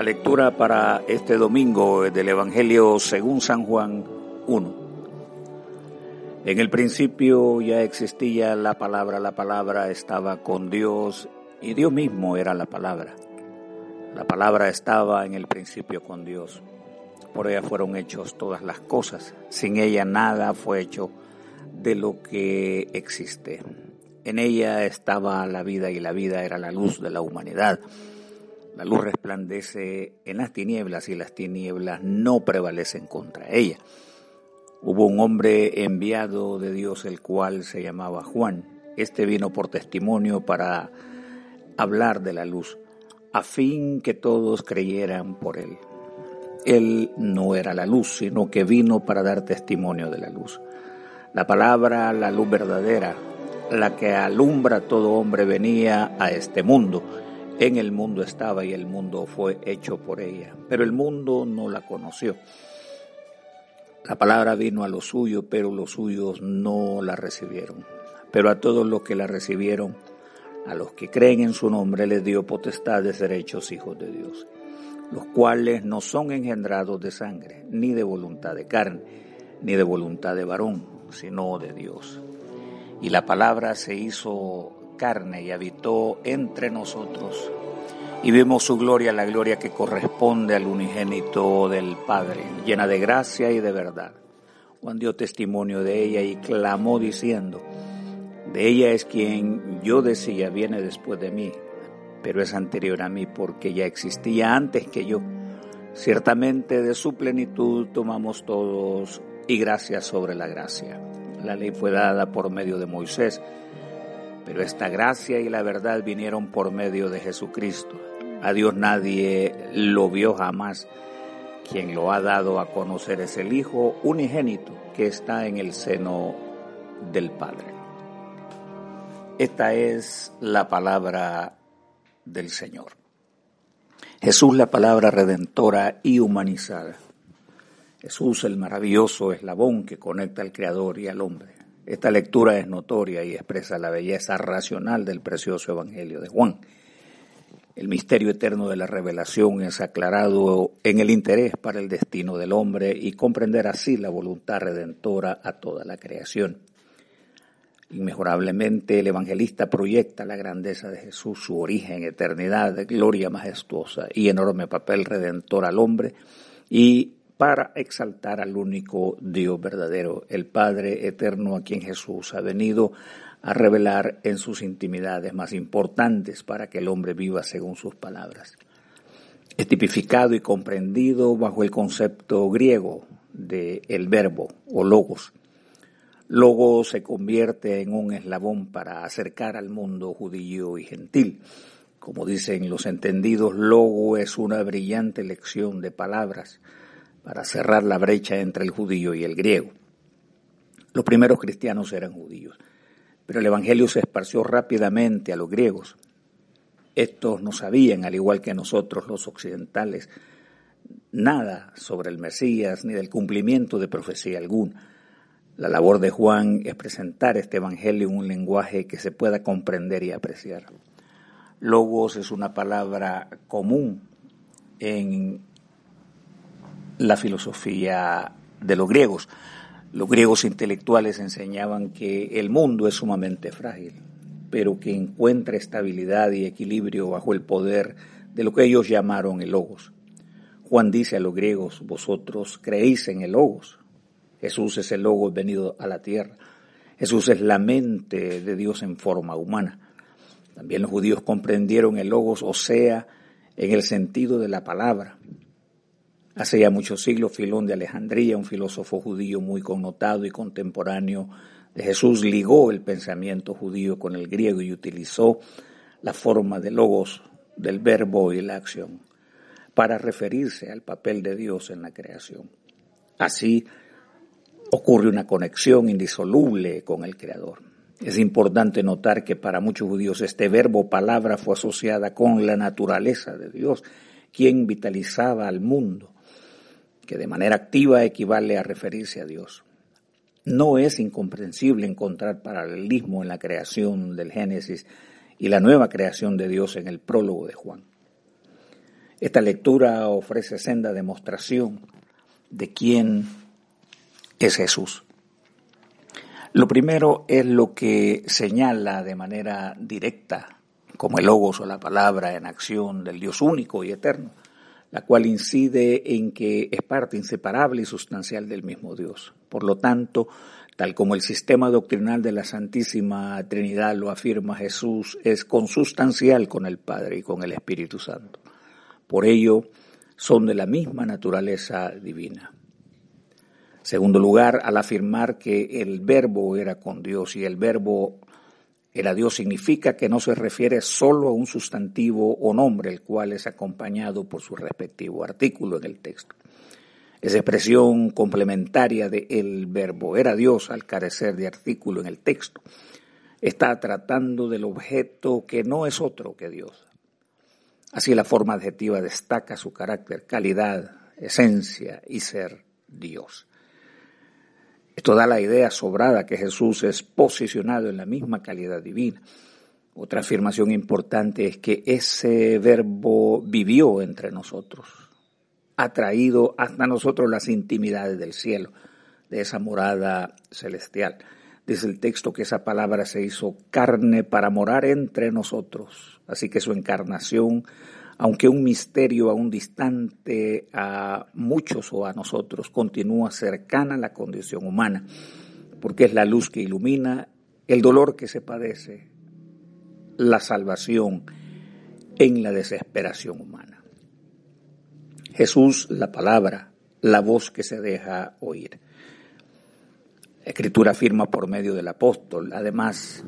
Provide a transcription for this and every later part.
La lectura para este domingo del Evangelio según San Juan 1. En el principio ya existía la palabra, la palabra estaba con Dios y Dios mismo era la palabra. La palabra estaba en el principio con Dios. Por ella fueron hechos todas las cosas. Sin ella nada fue hecho de lo que existe. En ella estaba la vida y la vida era la luz de la humanidad. La luz resplandece en las tinieblas y las tinieblas no prevalecen contra ella. Hubo un hombre enviado de Dios el cual se llamaba Juan. Este vino por testimonio para hablar de la luz, a fin que todos creyeran por él. Él no era la luz, sino que vino para dar testimonio de la luz. La palabra, la luz verdadera, la que alumbra todo hombre, venía a este mundo en el mundo estaba y el mundo fue hecho por ella, pero el mundo no la conoció. La palabra vino a los suyos, pero los suyos no la recibieron. Pero a todos los que la recibieron, a los que creen en su nombre, les dio potestad de ser hechos hijos de Dios, los cuales no son engendrados de sangre, ni de voluntad de carne, ni de voluntad de varón, sino de Dios. Y la palabra se hizo y habitó entre nosotros. Y vimos su gloria, la gloria que corresponde al unigénito del Padre, llena de gracia y de verdad. Juan dio testimonio de ella y clamó diciendo, de ella es quien yo decía viene después de mí, pero es anterior a mí porque ya existía antes que yo. Ciertamente de su plenitud tomamos todos y gracia sobre la gracia. La ley fue dada por medio de Moisés pero esta gracia y la verdad vinieron por medio de Jesucristo. A Dios nadie lo vio jamás. Quien lo ha dado a conocer es el Hijo unigénito que está en el seno del Padre. Esta es la palabra del Señor. Jesús la palabra redentora y humanizada. Jesús el maravilloso eslabón que conecta al Creador y al hombre. Esta lectura es notoria y expresa la belleza racional del precioso Evangelio de Juan. El misterio eterno de la revelación es aclarado en el interés para el destino del hombre y comprender así la voluntad redentora a toda la creación. Inmejorablemente el evangelista proyecta la grandeza de Jesús, su origen, eternidad, gloria majestuosa y enorme papel redentor al hombre y para exaltar al único Dios verdadero, el Padre eterno a quien Jesús ha venido a revelar en sus intimidades más importantes para que el hombre viva según sus palabras. Es tipificado y comprendido bajo el concepto griego de el verbo o logos. Logos se convierte en un eslabón para acercar al mundo judío y gentil. Como dicen los entendidos, logo es una brillante lección de palabras para cerrar la brecha entre el judío y el griego. Los primeros cristianos eran judíos, pero el Evangelio se esparció rápidamente a los griegos. Estos no sabían, al igual que nosotros los occidentales, nada sobre el Mesías ni del cumplimiento de profecía alguna. La labor de Juan es presentar este Evangelio en un lenguaje que se pueda comprender y apreciar. Logos es una palabra común en la filosofía de los griegos. Los griegos intelectuales enseñaban que el mundo es sumamente frágil, pero que encuentra estabilidad y equilibrio bajo el poder de lo que ellos llamaron el logos. Juan dice a los griegos, vosotros creéis en el logos. Jesús es el logos venido a la tierra. Jesús es la mente de Dios en forma humana. También los judíos comprendieron el logos, o sea, en el sentido de la palabra, Hace ya muchos siglos, Filón de Alejandría, un filósofo judío muy connotado y contemporáneo de Jesús, ligó el pensamiento judío con el griego y utilizó la forma de logos del verbo y la acción para referirse al papel de Dios en la creación. Así ocurre una conexión indisoluble con el Creador. Es importante notar que para muchos judíos este verbo palabra fue asociada con la naturaleza de Dios, quien vitalizaba al mundo que de manera activa equivale a referirse a Dios. No es incomprensible encontrar paralelismo en la creación del Génesis y la nueva creación de Dios en el prólogo de Juan. Esta lectura ofrece senda demostración de quién es Jesús. Lo primero es lo que señala de manera directa, como el logos o la palabra en acción del Dios único y eterno, la cual incide en que es parte inseparable y sustancial del mismo Dios. Por lo tanto, tal como el sistema doctrinal de la Santísima Trinidad lo afirma Jesús, es consustancial con el Padre y con el Espíritu Santo. Por ello, son de la misma naturaleza divina. Segundo lugar, al afirmar que el verbo era con Dios y el verbo era Dios significa que no se refiere solo a un sustantivo o nombre, el cual es acompañado por su respectivo artículo en el texto. Esa expresión complementaria de el verbo era Dios al carecer de artículo en el texto. Está tratando del objeto que no es otro que Dios. Así la forma adjetiva destaca su carácter, calidad, esencia y ser Dios. Esto da la idea sobrada que Jesús es posicionado en la misma calidad divina. Otra afirmación importante es que ese verbo vivió entre nosotros, ha traído hasta nosotros las intimidades del cielo, de esa morada celestial. Dice el texto que esa palabra se hizo carne para morar entre nosotros. Así que su encarnación aunque un misterio aún distante a muchos o a nosotros, continúa cercana a la condición humana, porque es la luz que ilumina el dolor que se padece, la salvación en la desesperación humana. Jesús, la palabra, la voz que se deja oír. La escritura afirma por medio del apóstol, además,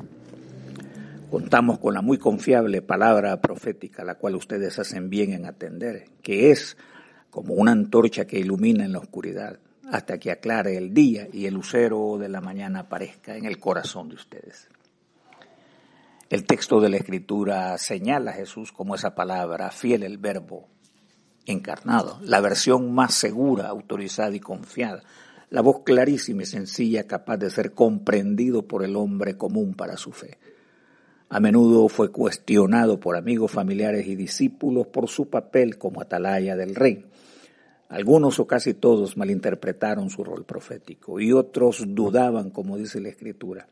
contamos con la muy confiable palabra profética, la cual ustedes hacen bien en atender, que es como una antorcha que ilumina en la oscuridad hasta que aclare el día y el lucero de la mañana aparezca en el corazón de ustedes. El texto de la Escritura señala a Jesús como esa palabra, fiel el verbo encarnado, la versión más segura, autorizada y confiada, la voz clarísima y sencilla capaz de ser comprendido por el hombre común para su fe. A menudo fue cuestionado por amigos, familiares y discípulos por su papel como atalaya del rey. Algunos o casi todos malinterpretaron su rol profético y otros dudaban, como dice la Escritura.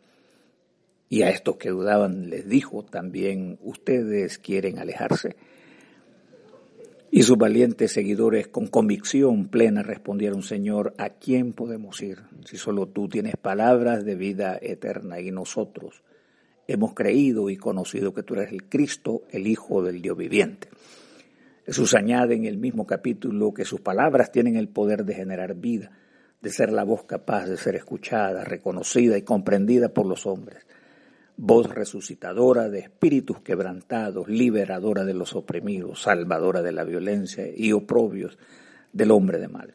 Y a estos que dudaban les dijo también, ustedes quieren alejarse. Y sus valientes seguidores con convicción plena respondieron, Señor, ¿a quién podemos ir si solo tú tienes palabras de vida eterna y nosotros hemos creído y conocido que tú eres el Cristo, el Hijo del Dios viviente. Jesús añade en el mismo capítulo que sus palabras tienen el poder de generar vida, de ser la voz capaz de ser escuchada, reconocida y comprendida por los hombres. Voz resucitadora de espíritus quebrantados, liberadora de los oprimidos, salvadora de la violencia y oprobios del hombre de mal.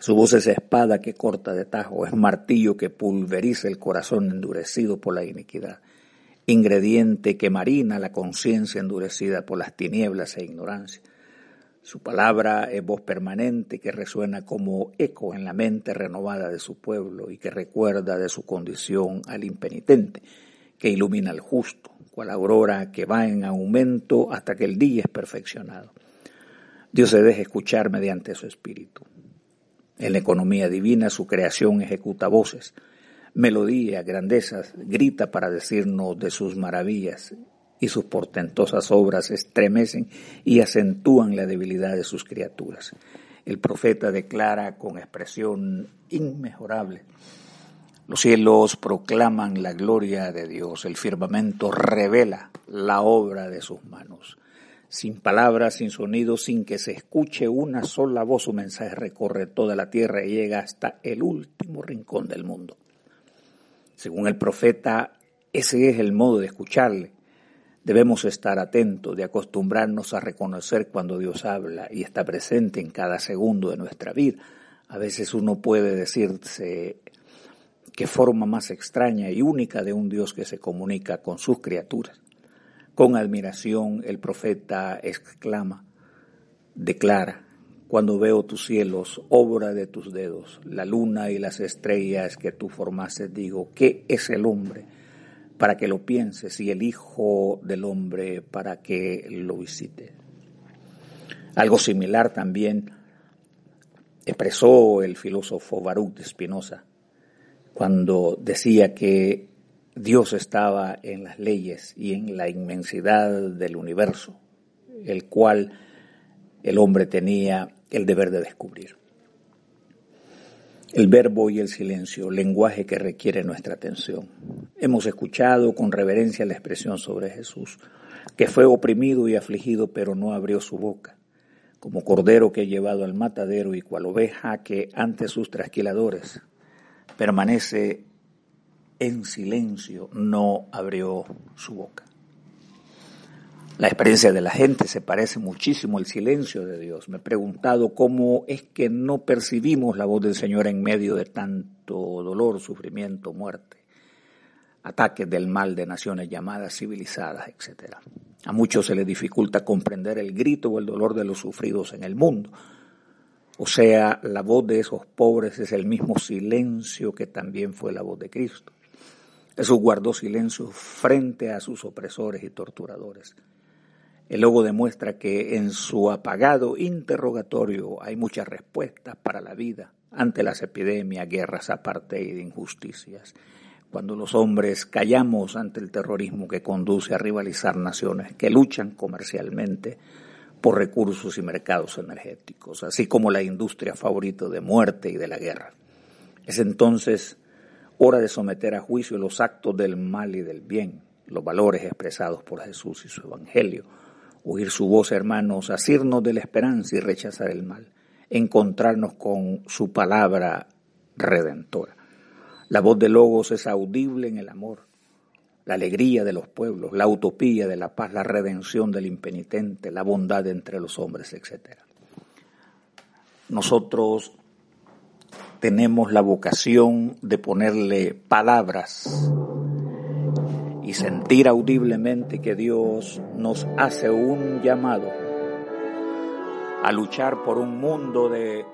Su voz es espada que corta de tajo, es martillo que pulveriza el corazón endurecido por la iniquidad, ingrediente que marina la conciencia endurecida por las tinieblas e ignorancia. Su palabra es voz permanente que resuena como eco en la mente renovada de su pueblo y que recuerda de su condición al impenitente, que ilumina al justo, cual aurora que va en aumento hasta que el día es perfeccionado. Dios se deja escuchar mediante su espíritu. En la economía divina su creación ejecuta voces, melodías, grandezas, grita para decirnos de sus maravillas y sus portentosas obras estremecen y acentúan la debilidad de sus criaturas. El profeta declara con expresión inmejorable, los cielos proclaman la gloria de Dios, el firmamento revela la obra de sus manos sin palabras, sin sonido, sin que se escuche una sola voz, su mensaje recorre toda la tierra y llega hasta el último rincón del mundo. Según el profeta, ese es el modo de escucharle. Debemos estar atentos, de acostumbrarnos a reconocer cuando Dios habla y está presente en cada segundo de nuestra vida. A veces uno puede decirse qué forma más extraña y única de un Dios que se comunica con sus criaturas. Con admiración el profeta exclama, declara, cuando veo tus cielos, obra de tus dedos, la luna y las estrellas que tú formaste, digo, ¿qué es el hombre? Para que lo pienses y el Hijo del Hombre para que lo visite. Algo similar también expresó el filósofo Baruch de Spinoza cuando decía que Dios estaba en las leyes y en la inmensidad del universo, el cual el hombre tenía el deber de descubrir. El verbo y el silencio, lenguaje que requiere nuestra atención. Hemos escuchado con reverencia la expresión sobre Jesús, que fue oprimido y afligido, pero no abrió su boca, como cordero que he llevado al matadero y cual oveja que ante sus trasquiladores permanece en silencio, no abrió su boca. La experiencia de la gente se parece muchísimo al silencio de Dios. Me he preguntado cómo es que no percibimos la voz del Señor en medio de tanto dolor, sufrimiento, muerte, ataques del mal de naciones llamadas civilizadas, etc. A muchos se les dificulta comprender el grito o el dolor de los sufridos en el mundo. O sea, la voz de esos pobres es el mismo silencio que también fue la voz de Cristo. Jesús guardó silencio frente a sus opresores y torturadores. El logo demuestra que en su apagado interrogatorio hay muchas respuestas para la vida ante las epidemias, guerras, apartheid, injusticias. Cuando los hombres callamos ante el terrorismo que conduce a rivalizar naciones que luchan comercialmente por recursos y mercados energéticos, así como la industria favorita de muerte y de la guerra. Es entonces hora de someter a juicio los actos del mal y del bien, los valores expresados por Jesús y su Evangelio, oír su voz, hermanos, asirnos de la esperanza y rechazar el mal, encontrarnos con su palabra redentora. La voz de Logos es audible en el amor, la alegría de los pueblos, la utopía de la paz, la redención del impenitente, la bondad entre los hombres, etc. Nosotros tenemos la vocación de ponerle palabras y sentir audiblemente que Dios nos hace un llamado a luchar por un mundo de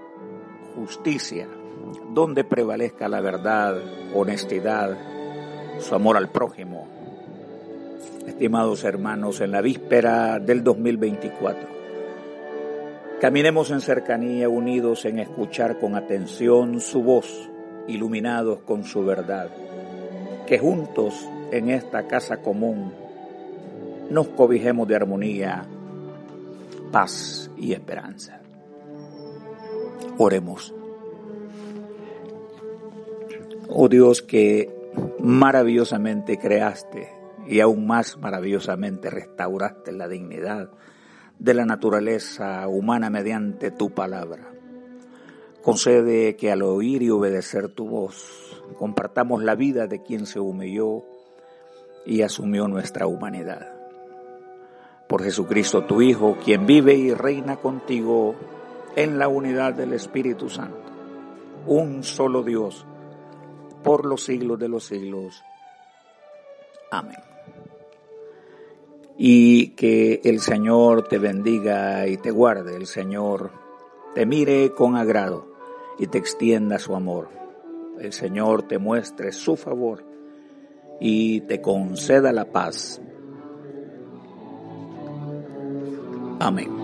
justicia, donde prevalezca la verdad, honestidad, su amor al prójimo. Estimados hermanos, en la víspera del 2024, Caminemos en cercanía, unidos en escuchar con atención su voz, iluminados con su verdad. Que juntos en esta casa común nos cobijemos de armonía, paz y esperanza. Oremos. Oh Dios que maravillosamente creaste y aún más maravillosamente restauraste la dignidad de la naturaleza humana mediante tu palabra. Concede que al oír y obedecer tu voz, compartamos la vida de quien se humilló y asumió nuestra humanidad. Por Jesucristo tu Hijo, quien vive y reina contigo en la unidad del Espíritu Santo, un solo Dios, por los siglos de los siglos. Amén y que el Señor te bendiga y te guarde, el Señor te mire con agrado y te extienda su amor. El Señor te muestre su favor y te conceda la paz. Amén.